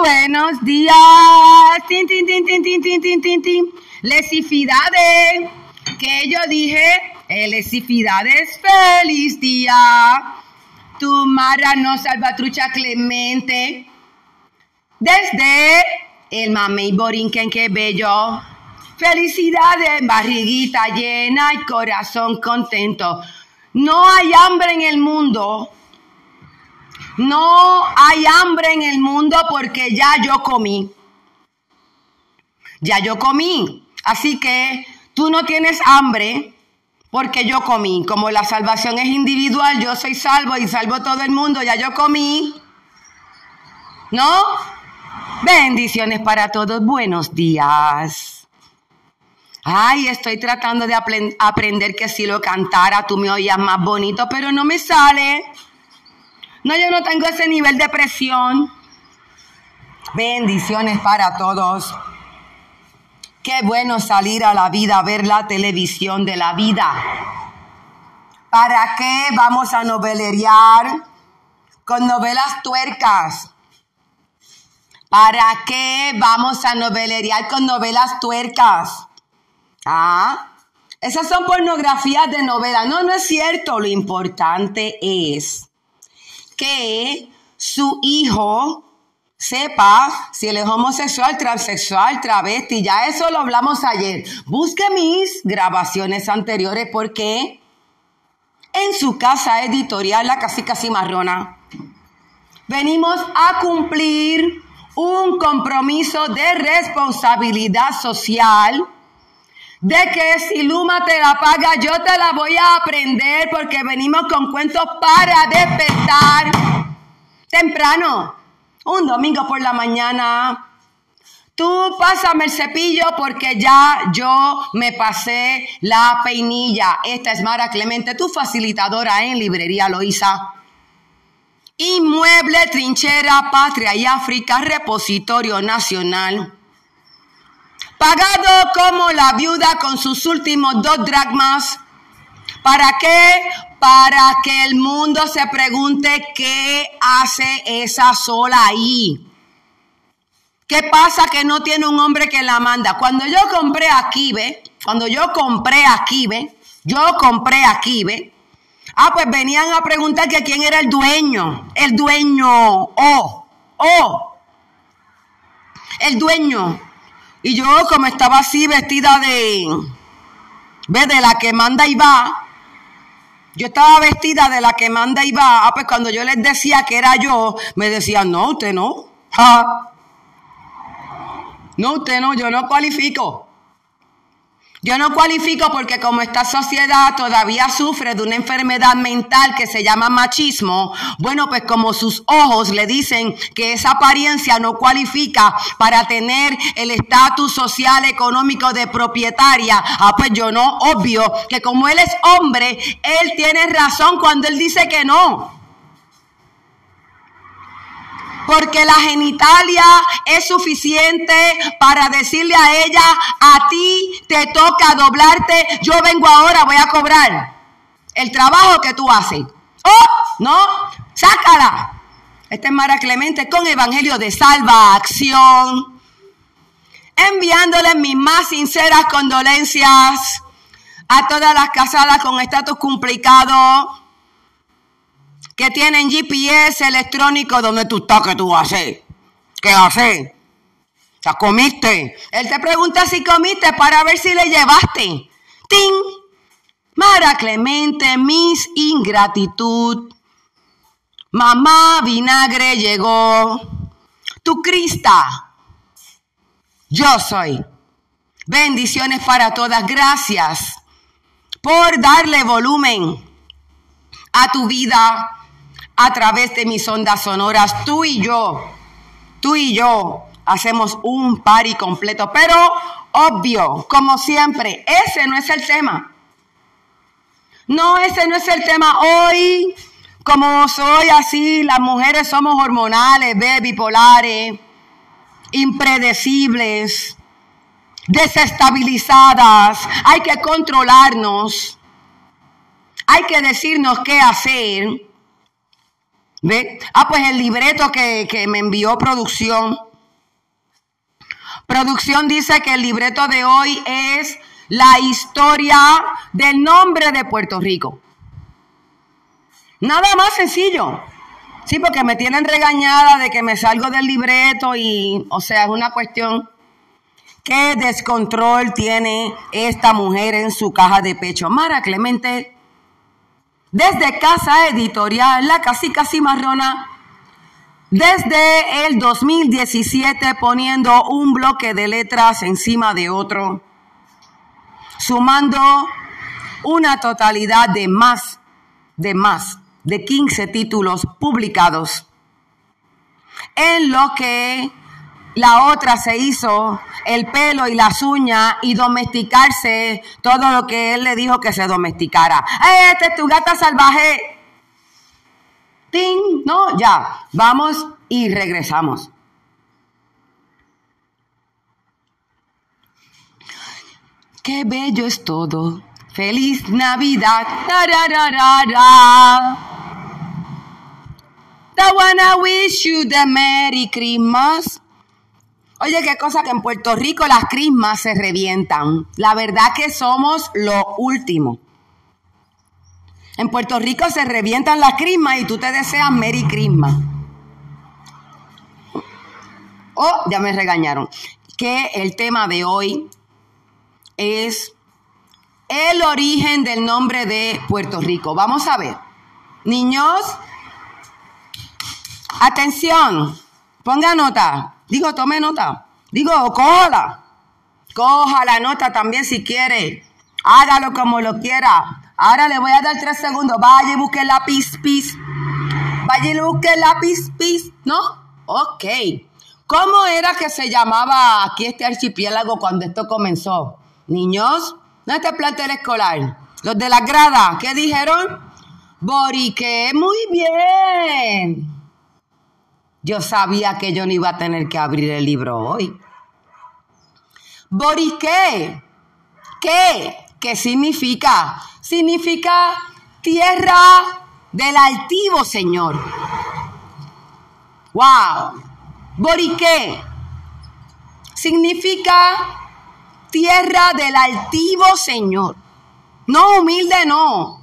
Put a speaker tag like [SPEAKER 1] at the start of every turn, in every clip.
[SPEAKER 1] Buenos días. Tin, tin, tin, tin, tin, tin, tin, tin, tin. Lesifidades. Que yo dije, eh, lesifidades, feliz día. Tu marrano salvatrucha clemente. Desde el mamey borinquen que bello. Felicidades, barriguita llena y corazón contento. No hay hambre en el mundo. No hay hambre en el mundo porque ya yo comí. Ya yo comí. Así que tú no tienes hambre porque yo comí. Como la salvación es individual, yo soy salvo y salvo todo el mundo. Ya yo comí. ¿No? Bendiciones para todos. Buenos días. Ay, estoy tratando de aprender que si lo cantara tú me oías más bonito, pero no me sale. No, yo no tengo ese nivel de presión. Bendiciones para todos. Qué bueno salir a la vida, ver la televisión de la vida. ¿Para qué vamos a novelear con novelas tuercas? ¿Para qué vamos a novelear con novelas tuercas? Ah, esas son pornografías de novela. No, no es cierto. Lo importante es que su hijo sepa si él es homosexual, transexual, travesti. Ya eso lo hablamos ayer. Busque mis grabaciones anteriores porque en su casa editorial, la casi casi marrona, venimos a cumplir un compromiso de responsabilidad social de que si Luma te la paga, yo te la voy a aprender porque venimos con cuentos para despertar temprano. Un domingo por la mañana. Tú pásame el cepillo porque ya yo me pasé la peinilla. Esta es Mara Clemente, tu facilitadora en Librería Loíza. Inmueble, trinchera, patria y África, repositorio nacional pagado como la viuda con sus últimos dos dragmas. ¿Para qué? Para que el mundo se pregunte qué hace esa sola ahí. ¿Qué pasa que no tiene un hombre que la manda? Cuando yo compré aquí, ¿ve? Cuando yo compré aquí, ¿ve? Yo compré aquí, ¿ve? Ah, pues venían a preguntar que quién era el dueño. El dueño. Oh, oh. El dueño. Y yo, como estaba así vestida de, ve, de la que manda y va, yo estaba vestida de la que manda y va. Ah, pues cuando yo les decía que era yo, me decían, no, usted no. No, usted no, yo no cualifico. Yo no cualifico porque como esta sociedad todavía sufre de una enfermedad mental que se llama machismo, bueno, pues como sus ojos le dicen que esa apariencia no cualifica para tener el estatus social económico de propietaria, ah, pues yo no, obvio que como él es hombre, él tiene razón cuando él dice que no porque la genitalia es suficiente para decirle a ella, a ti te toca doblarte, yo vengo ahora, voy a cobrar el trabajo que tú haces. Oh, no, sácala. Esta es Mara Clemente con Evangelio de Salvación, enviándole mis más sinceras condolencias a todas las casadas con estatus complicado que tienen GPS electrónico donde tú estás, ¿qué tú haces? ¿Qué haces? ¿Ya comiste? Él te pregunta si comiste para ver si le llevaste. ¡Ting! Mara Clemente, mis ingratitud. Mamá vinagre llegó. Tu Crista. Yo soy. Bendiciones para todas. Gracias por darle volumen a tu vida a través de mis ondas sonoras. Tú y yo, tú y yo hacemos un party completo, pero obvio, como siempre, ese no es el tema. No, ese no es el tema. Hoy, como soy así, las mujeres somos hormonales, bipolares, impredecibles, desestabilizadas. Hay que controlarnos. Hay que decirnos qué hacer. ¿Ve? Ah, pues el libreto que, que me envió producción. Producción dice que el libreto de hoy es la historia del nombre de Puerto Rico. Nada más sencillo. Sí, porque me tienen regañada de que me salgo del libreto y, o sea, es una cuestión. ¿Qué descontrol tiene esta mujer en su caja de pecho? Mara Clemente, desde Casa Editorial, la casi cimarrona, desde el 2017 poniendo un bloque de letras encima de otro, sumando una totalidad de más, de más de 15 títulos publicados, en lo que la otra se hizo el pelo y las uñas y domesticarse todo lo que él le dijo que se domesticara. ¡Eh, este es tu gata salvaje! ¡Ting! No, ya, vamos y regresamos. Qué bello es todo. Feliz Navidad. I wanna wish you the Merry Christmas. Oye, qué cosa que en Puerto Rico las crismas se revientan. La verdad que somos lo último. En Puerto Rico se revientan las crismas y tú te deseas Merry Christmas. Oh, ya me regañaron. Que el tema de hoy es el origen del nombre de Puerto Rico. Vamos a ver. Niños, atención, ponga nota. Digo, tome nota. Digo, cójala. Coja la nota también si quiere. Hágalo como lo quiera. Ahora le voy a dar tres segundos. Vaya y busque el lápiz, pis. Vaya y busque el lápiz, pis. ¿No? Ok. ¿Cómo era que se llamaba aquí este archipiélago cuando esto comenzó? Niños, ¿no este plantel escolar? Los de la grada, ¿qué dijeron? Borique, muy bien. Yo sabía que yo no iba a tener que abrir el libro hoy. Boriqué. ¿Qué? ¿Qué significa? Significa tierra del altivo Señor. ¡Wow! Boriqué. Significa tierra del altivo Señor. No humilde, no.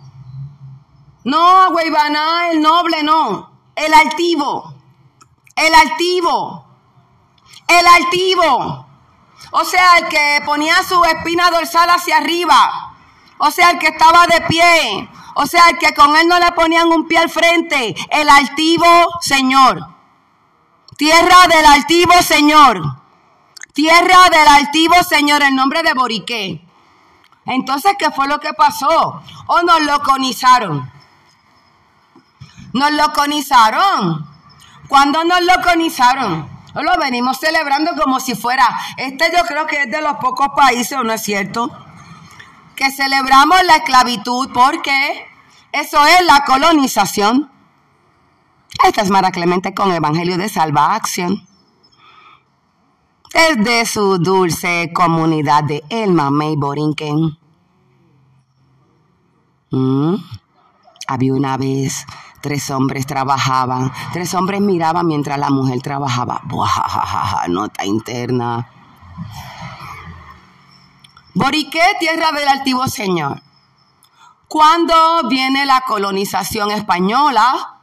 [SPEAKER 1] No, Guaybaná, el noble, no. El altivo. El altivo. El altivo. O sea, el que ponía su espina dorsal hacia arriba. O sea, el que estaba de pie. O sea, el que con él no le ponían un pie al frente. El altivo Señor. Tierra del altivo Señor. Tierra del altivo Señor, en nombre de Boriqué. Entonces, ¿qué fue lo que pasó? ¿O nos loconizaron? Nos loconizaron. ¿Cuándo nos localizaron? Lo venimos celebrando como si fuera. Este yo creo que es de los pocos países, ¿o no es cierto? Que celebramos la esclavitud porque eso es la colonización. Esta es Mara Clemente con Evangelio de Salvación. Desde su dulce comunidad de Elma May Borinquen. Mm. Había una vez Tres hombres trabajaban, tres hombres miraban mientras la mujer trabajaba. Nota interna. Boriqué, tierra del altivo Señor. Cuando viene la colonización española,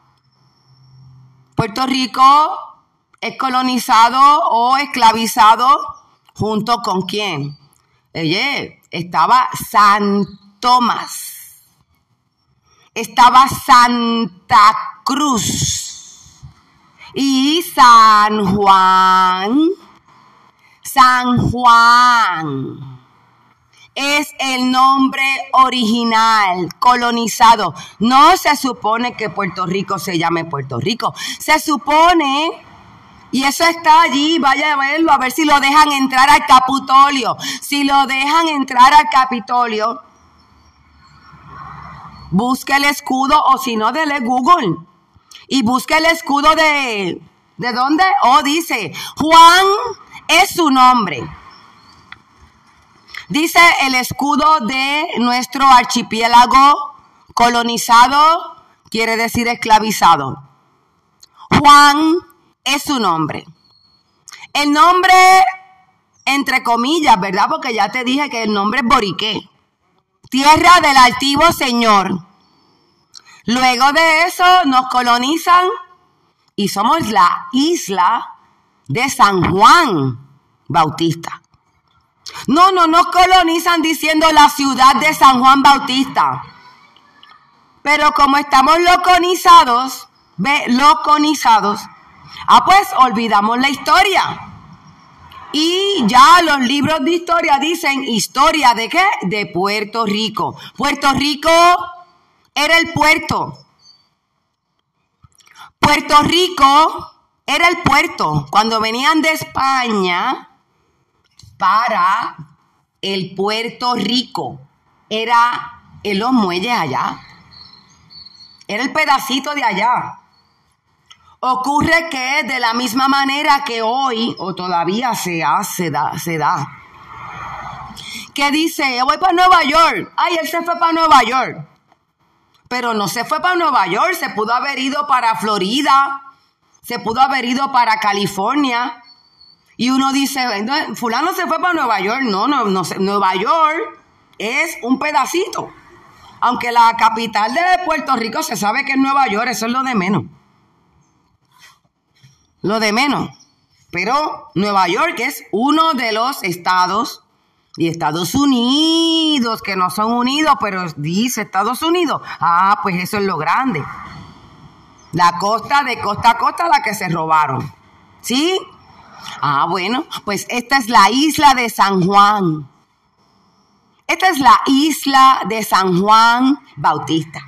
[SPEAKER 1] Puerto Rico es colonizado o esclavizado junto con quién? Oye, estaba San Tomás estaba Santa Cruz y San Juan. San Juan es el nombre original, colonizado. No se supone que Puerto Rico se llame Puerto Rico. Se supone, y eso está allí, vaya a verlo, a ver si lo dejan entrar al Capitolio. Si lo dejan entrar al Capitolio, busque el escudo o si no, dele Google. Y busque el escudo de... ¿De dónde? Oh, dice, Juan es su nombre. Dice el escudo de nuestro archipiélago colonizado, quiere decir esclavizado. Juan es su nombre. El nombre, entre comillas, ¿verdad? Porque ya te dije que el nombre es Boriqué. Tierra del altivo Señor. Luego de eso nos colonizan y somos la isla de San Juan Bautista. No, no nos colonizan diciendo la ciudad de San Juan Bautista. Pero como estamos loconizados, ve, loconizados, ah, pues olvidamos la historia. Y ya los libros de historia dicen historia de qué? De Puerto Rico. Puerto Rico era el puerto. Puerto Rico era el puerto. Cuando venían de España para el Puerto Rico, era en los muelles allá. Era el pedacito de allá. Ocurre que de la misma manera que hoy, o todavía se hace, da, se da, que dice, voy para Nueva York. Ay, él se fue para Nueva York. Pero no se fue para Nueva York, se pudo haber ido para Florida, se pudo haber ido para California. Y uno dice, fulano se fue para Nueva York. No, no, no, Nueva York es un pedacito. Aunque la capital de Puerto Rico se sabe que es Nueva York, eso es lo de menos. Lo de menos. Pero Nueva York es uno de los estados y Estados Unidos, que no son unidos, pero dice Estados Unidos. Ah, pues eso es lo grande. La costa de costa a costa la que se robaron. ¿Sí? Ah, bueno, pues esta es la isla de San Juan. Esta es la isla de San Juan Bautista.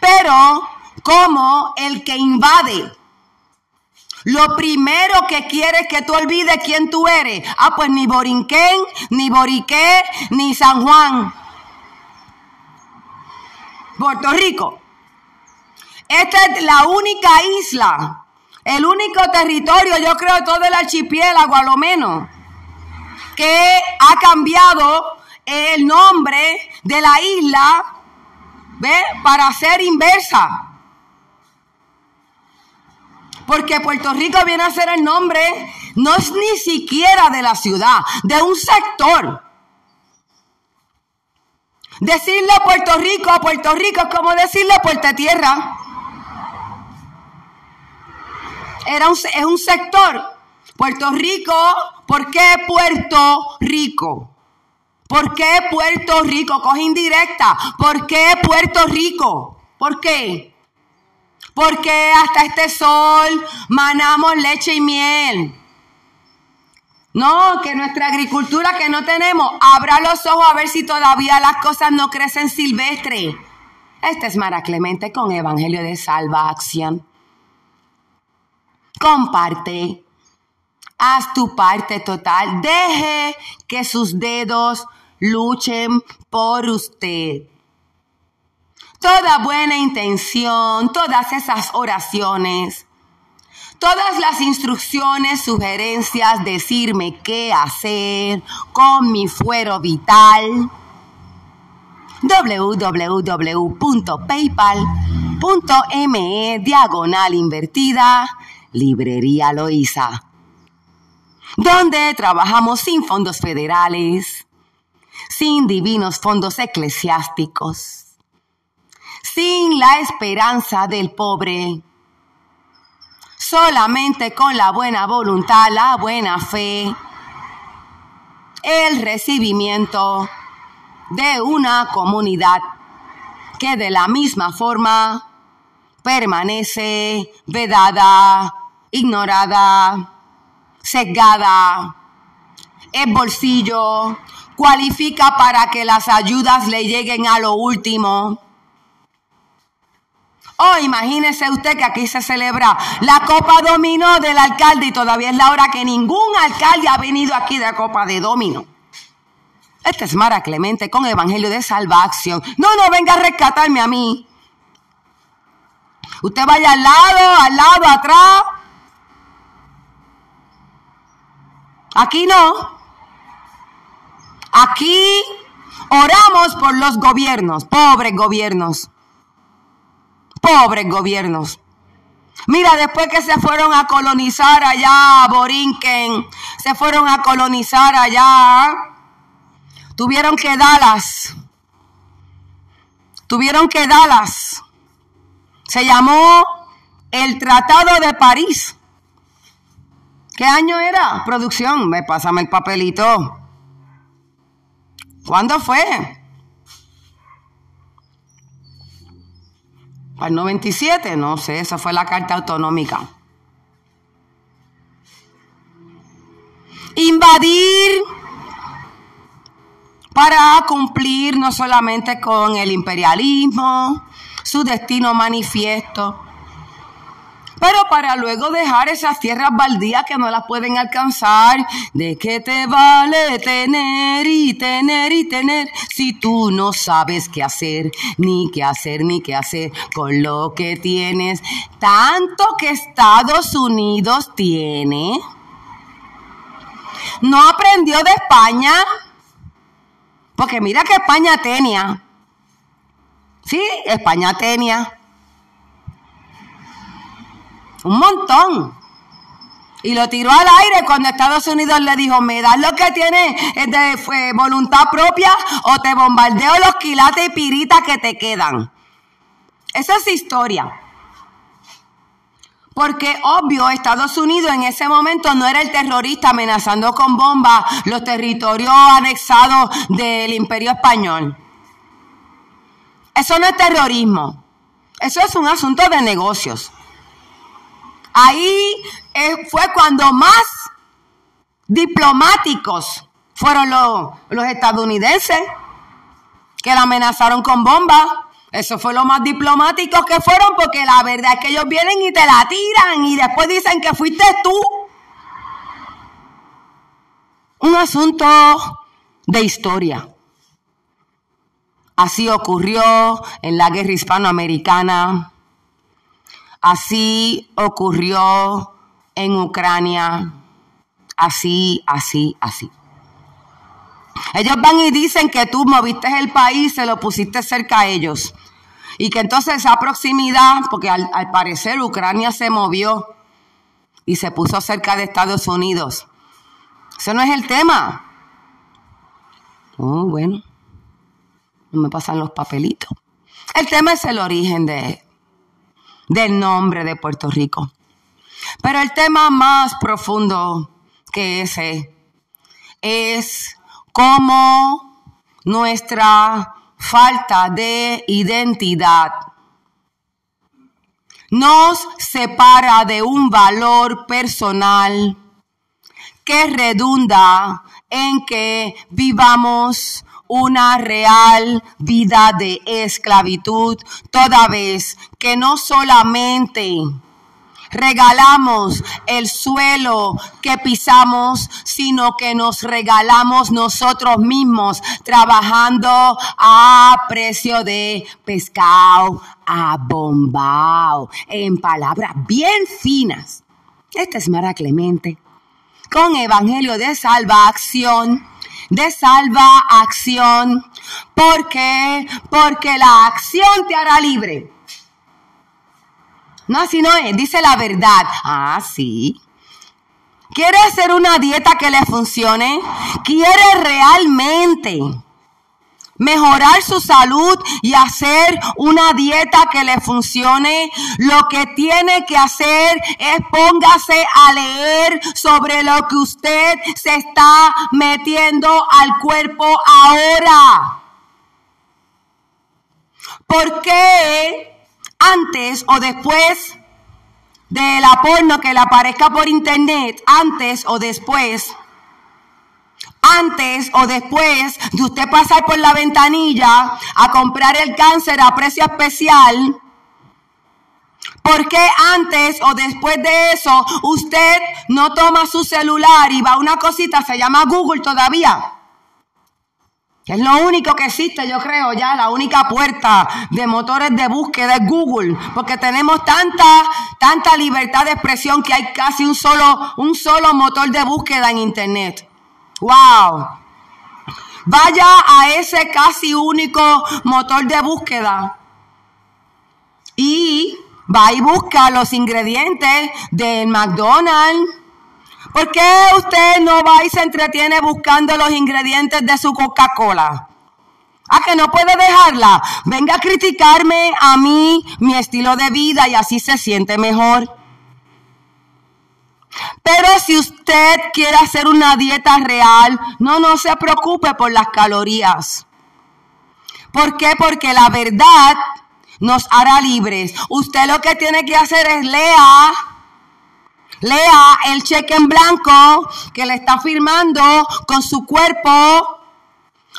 [SPEAKER 1] Pero como el que invade, lo primero que quiere es que tú olvides quién tú eres. Ah, pues ni Borinquén, ni Boriqué, ni San Juan. Puerto Rico. Esta es la única isla, el único territorio, yo creo, todo el archipiélago a lo menos, que ha cambiado el nombre de la isla, ¿ve? Para ser inversa. Porque Puerto Rico viene a ser el nombre, no es ni siquiera de la ciudad, de un sector. Decirle Puerto Rico a Puerto Rico es como decirle Puerto Tierra. Era es un sector. Puerto Rico, ¿por qué Puerto Rico? ¿Por qué Puerto Rico? Coge indirecta. ¿Por qué Puerto Rico? ¿Por qué? Porque hasta este sol manamos leche y miel. No, que nuestra agricultura que no tenemos, abra los ojos a ver si todavía las cosas no crecen silvestre. Este es Mara Clemente con Evangelio de Salvación. Comparte. Haz tu parte total. Deje que sus dedos luchen por usted. Toda buena intención, todas esas oraciones, todas las instrucciones, sugerencias, decirme qué hacer con mi fuero vital www.paypal.me diagonal invertida Librería Loíza, donde trabajamos sin fondos federales, sin divinos fondos eclesiásticos, sin la esperanza del pobre, solamente con la buena voluntad, la buena fe, el recibimiento de una comunidad que de la misma forma permanece vedada, ignorada, cegada, es bolsillo, cualifica para que las ayudas le lleguen a lo último. Oh, imagínese usted que aquí se celebra la Copa Dominó del alcalde y todavía es la hora que ningún alcalde ha venido aquí de Copa de Domino. Este es Mara Clemente con Evangelio de Salvación. No, no venga a rescatarme a mí. Usted vaya al lado, al lado, atrás. Aquí no. Aquí oramos por los gobiernos, pobres gobiernos. Pobres gobiernos. Mira, después que se fueron a colonizar allá Borinquen, se fueron a colonizar allá, tuvieron que Dallas, tuvieron que Dallas, se llamó el Tratado de París. ¿Qué año era? Producción, me pásame el papelito. ¿Cuándo fue? Al 97, no sé, esa fue la carta autonómica. Invadir para cumplir no solamente con el imperialismo, su destino manifiesto, pero para luego dejar esas tierras baldías que no las pueden alcanzar. ¿De qué te vale tener y tener y tener si tú no sabes qué hacer, ni qué hacer, ni qué hacer con lo que tienes? Tanto que Estados Unidos tiene. No aprendió de España. Porque mira que España tenía. Sí, España tenía un montón. Y lo tiró al aire cuando Estados Unidos le dijo, me das lo que tienes de voluntad propia o te bombardeo los quilates y piritas que te quedan. Esa es historia. Porque obvio, Estados Unidos en ese momento no era el terrorista amenazando con bombas los territorios anexados del imperio español. Eso no es terrorismo. Eso es un asunto de negocios. Ahí eh, fue cuando más diplomáticos fueron los, los estadounidenses que la amenazaron con bombas. Eso fue lo más diplomático que fueron porque la verdad es que ellos vienen y te la tiran y después dicen que fuiste tú. Un asunto de historia. Así ocurrió en la guerra hispanoamericana Así ocurrió en Ucrania. Así, así, así. Ellos van y dicen que tú moviste el país, se lo pusiste cerca a ellos. Y que entonces esa proximidad, porque al, parecer Ucrania se movió y se puso cerca de Estados Unidos. Eso no es el tema. Oh, bueno. No me pasan los papelitos. El tema es el origen de, del nombre de Puerto Rico. Pero el tema más profundo que ese es cómo nuestra falta de identidad nos separa de un valor personal que redunda en que vivamos una real vida de esclavitud, toda vez que no solamente regalamos el suelo que pisamos, sino que nos regalamos nosotros mismos trabajando a precio de pescado, a bombao, en palabras bien finas. Esta es Mara Clemente, con Evangelio de Salvación de salva acción. ¿Por qué? Porque la acción te hará libre. No, así no es, dice la verdad. Ah, sí. ¿Quiere hacer una dieta que le funcione? ¿Quiere realmente mejorar su salud y hacer una dieta que le funcione, lo que tiene que hacer es póngase a leer sobre lo que usted se está metiendo al cuerpo ahora. ¿Por qué antes o después de la porno que le aparezca por internet, antes o después, antes o después de usted pasar por la ventanilla a comprar el cáncer a precio especial, ¿por qué antes o después de eso usted no toma su celular y va a una cosita, se llama Google todavía? Que es lo único que existe, yo creo, ya la única puerta de motores de búsqueda es Google, porque tenemos tanta, tanta libertad de expresión que hay casi un solo, un solo motor de búsqueda en Internet. Wow. Vaya a ese casi único motor de búsqueda y va y busca los ingredientes del McDonald's. ¿Por qué usted no va y se entretiene buscando los ingredientes de su Coca-Cola? ¿A que no puede dejarla? Venga a criticarme a mí, mi estilo de vida y así se siente mejor. Pero si usted quiere hacer una dieta real, no, no se preocupe por las calorías. ¿Por qué? Porque la verdad nos hará libres. Usted lo que tiene que hacer es lea, lea el cheque en blanco que le está firmando con su cuerpo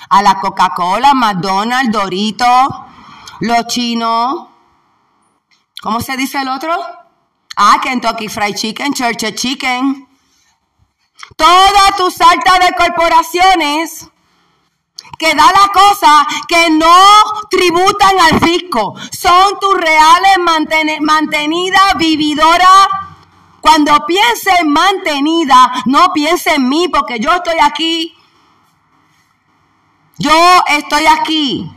[SPEAKER 1] a la Coca-Cola, McDonald's, Dorito, los chinos. ¿Cómo se dice el otro? Ah, Kentucky Fried Chicken, Church Chicken. Todas tus saltas de corporaciones que da la cosa que no tributan al fisco. Son tus reales mantenidas, vividoras. Cuando piense en mantenida, no piense en mí porque yo estoy aquí. Yo estoy aquí.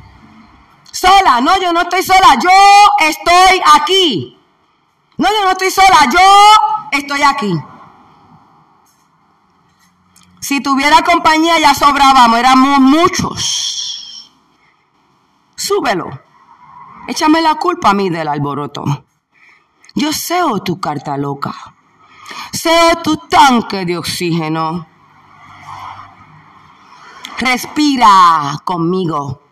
[SPEAKER 1] Sola, no, yo no estoy sola, yo estoy aquí. No, yo no estoy sola, yo estoy aquí. Si tuviera compañía ya sobrábamos, éramos muchos. Súbelo. Échame la culpa a mí del alboroto. Yo seo tu carta loca. Seo tu tanque de oxígeno. Respira conmigo.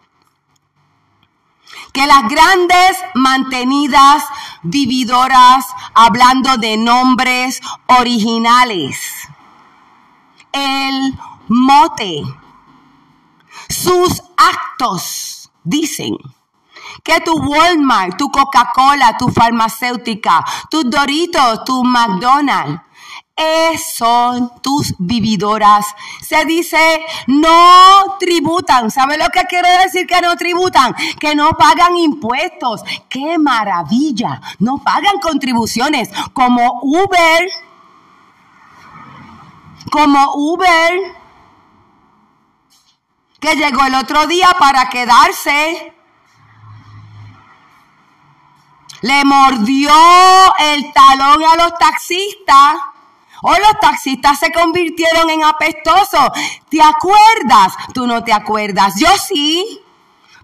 [SPEAKER 1] Que las grandes mantenidas vividoras, hablando de nombres originales, el mote, sus actos dicen que tu Walmart, tu Coca-Cola, tu farmacéutica, tus Doritos, tu McDonald's, son tus vividoras. Se dice, no tributan. ¿Sabe lo que quiere decir que no tributan? Que no pagan impuestos. ¡Qué maravilla! No pagan contribuciones como Uber como Uber, que llegó el otro día para quedarse. Le mordió el talón a los taxistas. O los taxistas se convirtieron en apestosos. ¿Te acuerdas? Tú no te acuerdas. Yo sí.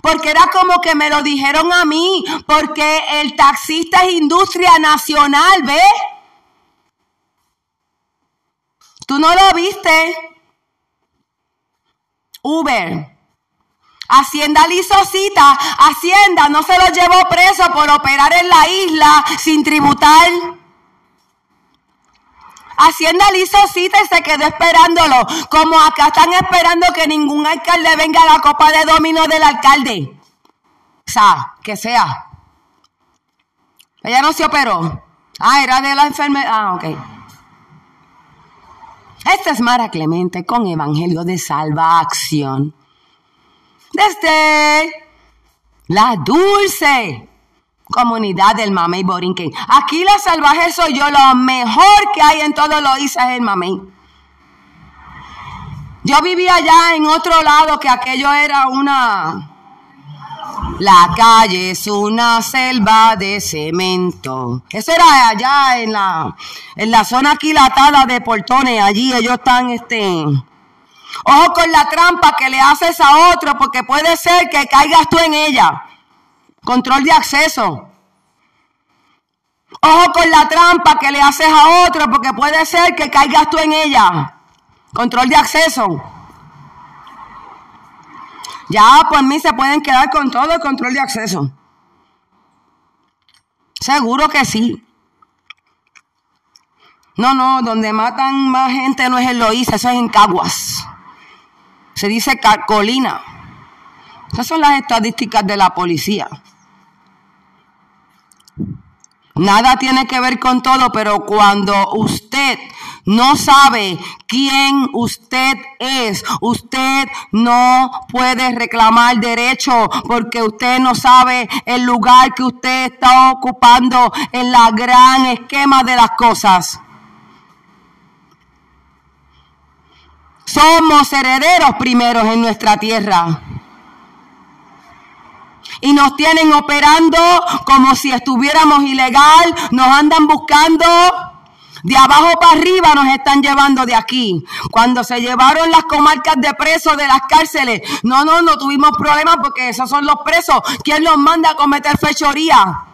[SPEAKER 1] Porque era como que me lo dijeron a mí. Porque el taxista es industria nacional, ¿ves? ¿Tú no lo viste? Uber. Hacienda le. Hacienda no se lo llevó preso por operar en la isla sin tributar. Hacienda le hizo cita y se quedó esperándolo. Como acá están esperando que ningún alcalde venga a la copa de domino del alcalde. O sea, que sea. Ella no se operó. Ah, era de la enfermedad. Ah, ok. Esta es Mara Clemente con Evangelio de Salvación. Desde la dulce comunidad del Mamey Borinquen. Aquí la salvaje soy yo, lo mejor que hay en todo lo hice es el Mamey. Yo vivía allá en otro lado que aquello era una la calle es una selva de cemento. Eso era allá en la, en la zona aquilatada de Portones. Allí ellos están, este, ojo con la trampa que le haces a otro porque puede ser que caigas tú en ella. Control de acceso. Ojo con la trampa que le haces a otro porque puede ser que caigas tú en ella. Control de acceso. Ya por mí se pueden quedar con todo el control de acceso. Seguro que sí. No, no, donde matan más gente no es en Loíza, eso es en Caguas. Se dice Colina. Esas son las estadísticas de la policía. Nada tiene que ver con todo, pero cuando usted no sabe quién usted es, usted no puede reclamar derecho porque usted no sabe el lugar que usted está ocupando en la gran esquema de las cosas. Somos herederos primeros en nuestra tierra. Y nos tienen operando como si estuviéramos ilegal, nos andan buscando. De abajo para arriba nos están llevando de aquí. Cuando se llevaron las comarcas de presos de las cárceles, no, no, no tuvimos problemas porque esos son los presos. ¿Quién los manda a cometer fechoría?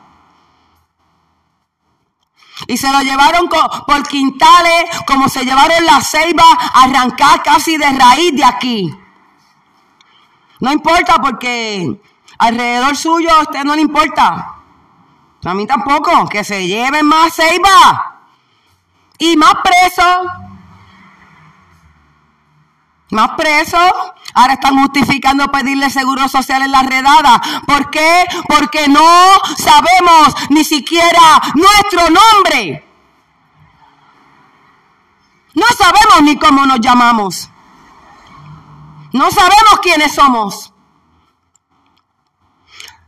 [SPEAKER 1] Y se lo llevaron por quintales, como se llevaron la ceiba arrancar casi de raíz de aquí. No importa porque alrededor suyo a usted no le importa. A mí tampoco, que se lleven más ceiba y más presos. Más presos. Ahora están justificando pedirle seguro social en la redada. ¿Por qué? Porque no sabemos ni siquiera nuestro nombre. No sabemos ni cómo nos llamamos. No sabemos quiénes somos.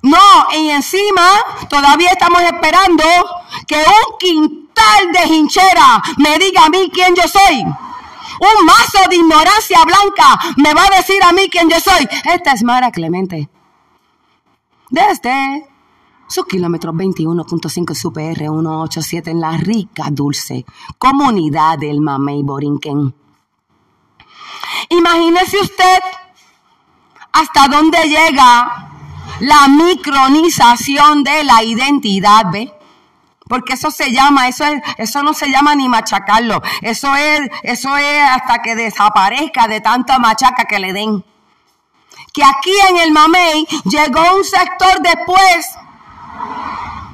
[SPEAKER 1] No, y encima todavía estamos esperando que un quintal de hinchera me diga a mí quién yo soy. Un mazo de ignorancia blanca me va a decir a mí quién yo soy. Esta es Mara Clemente. Desde su kilómetro 21.5 su PR 187 en la rica, dulce comunidad del Mamey Borinquen. Imagínese usted hasta dónde llega la micronización de la identidad, ¿ve? Porque eso se llama, eso es, eso no se llama ni machacarlo. Eso es, eso es hasta que desaparezca de tanta machaca que le den. Que aquí en el Mamey llegó un sector después.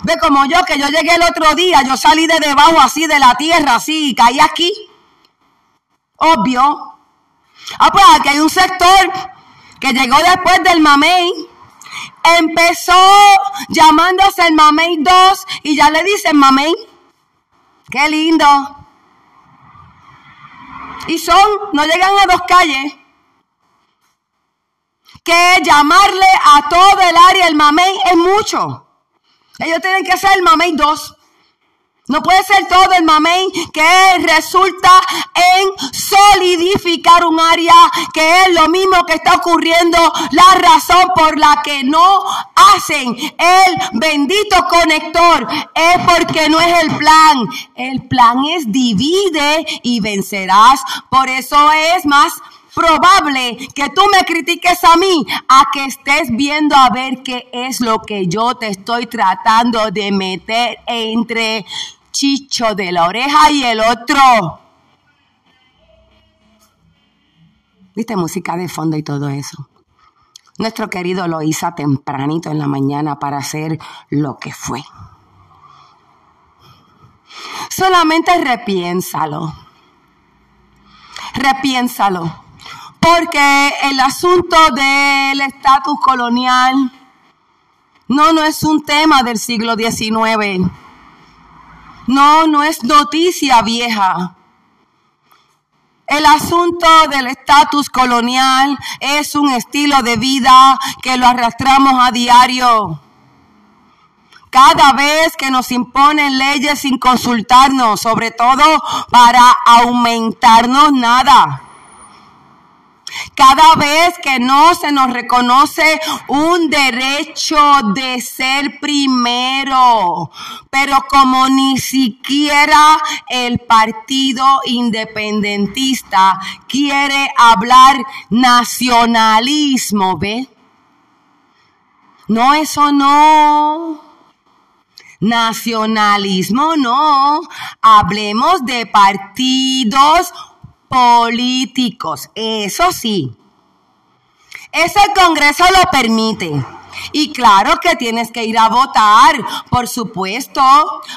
[SPEAKER 1] Ve como yo, que yo llegué el otro día, yo salí de debajo así de la tierra, así, y caí aquí. Obvio. Ah, pues aquí hay un sector que llegó después del Mamey empezó llamándose el Mamey 2 y ya le dicen Mamey. Qué lindo. Y son, no llegan a dos calles. Que llamarle a todo el área el Mamey es mucho. Ellos tienen que hacer el Mamey 2. No puede ser todo el mamey que resulta en solidificar un área que es lo mismo que está ocurriendo. La razón por la que no hacen el bendito conector es porque no es el plan. El plan es divide y vencerás. Por eso es más probable que tú me critiques a mí a que estés viendo a ver qué es lo que yo te estoy tratando de meter entre chicho de la oreja y el otro. ¿Viste música de fondo y todo eso? Nuestro querido lo hizo tempranito en la mañana para hacer lo que fue. Solamente repiénsalo. Repiénsalo. Porque el asunto del estatus colonial no, no es un tema del siglo XIX no, no es noticia vieja. El asunto del estatus colonial es un estilo de vida que lo arrastramos a diario. Cada vez que nos imponen leyes sin consultarnos, sobre todo para aumentarnos nada. Cada vez que no se nos reconoce un derecho de ser primero, pero como ni siquiera el partido independentista quiere hablar nacionalismo, ¿ve? No, eso no. Nacionalismo no. Hablemos de partidos políticos, eso sí. Eso el Congreso lo permite. Y claro que tienes que ir a votar, por supuesto,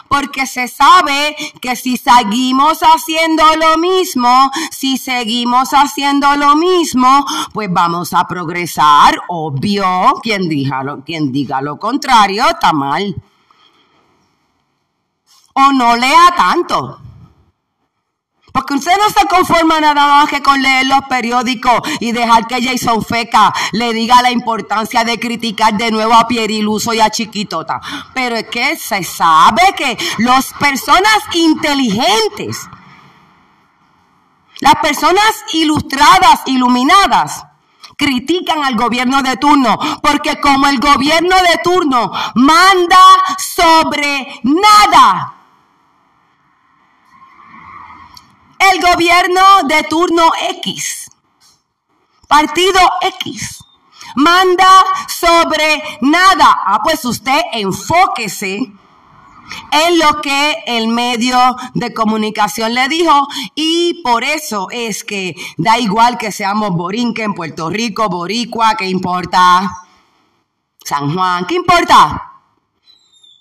[SPEAKER 1] porque se sabe que si seguimos haciendo lo mismo, si seguimos haciendo lo mismo, pues vamos a progresar, obvio. Quien diga lo, quien diga lo contrario está mal. O no lea tanto. Porque usted no se conforma nada más que con leer los periódicos y dejar que Jason Feca le diga la importancia de criticar de nuevo a Pieriluso y a Chiquitota. Pero es que se sabe que las personas inteligentes, las personas ilustradas, iluminadas, critican al gobierno de turno, porque como el gobierno de turno manda sobre nada, el gobierno de turno X, partido X, manda sobre nada. Ah, pues usted enfóquese en lo que el medio de comunicación le dijo y por eso es que da igual que seamos borinque en Puerto Rico, boricua, ¿qué importa? San Juan, ¿qué importa?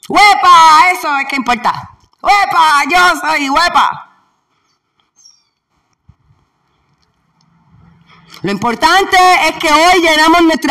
[SPEAKER 1] ¡Huepa! Eso es que importa. ¡Huepa! Yo soy huepa. Lo importante es que hoy llenamos nuestra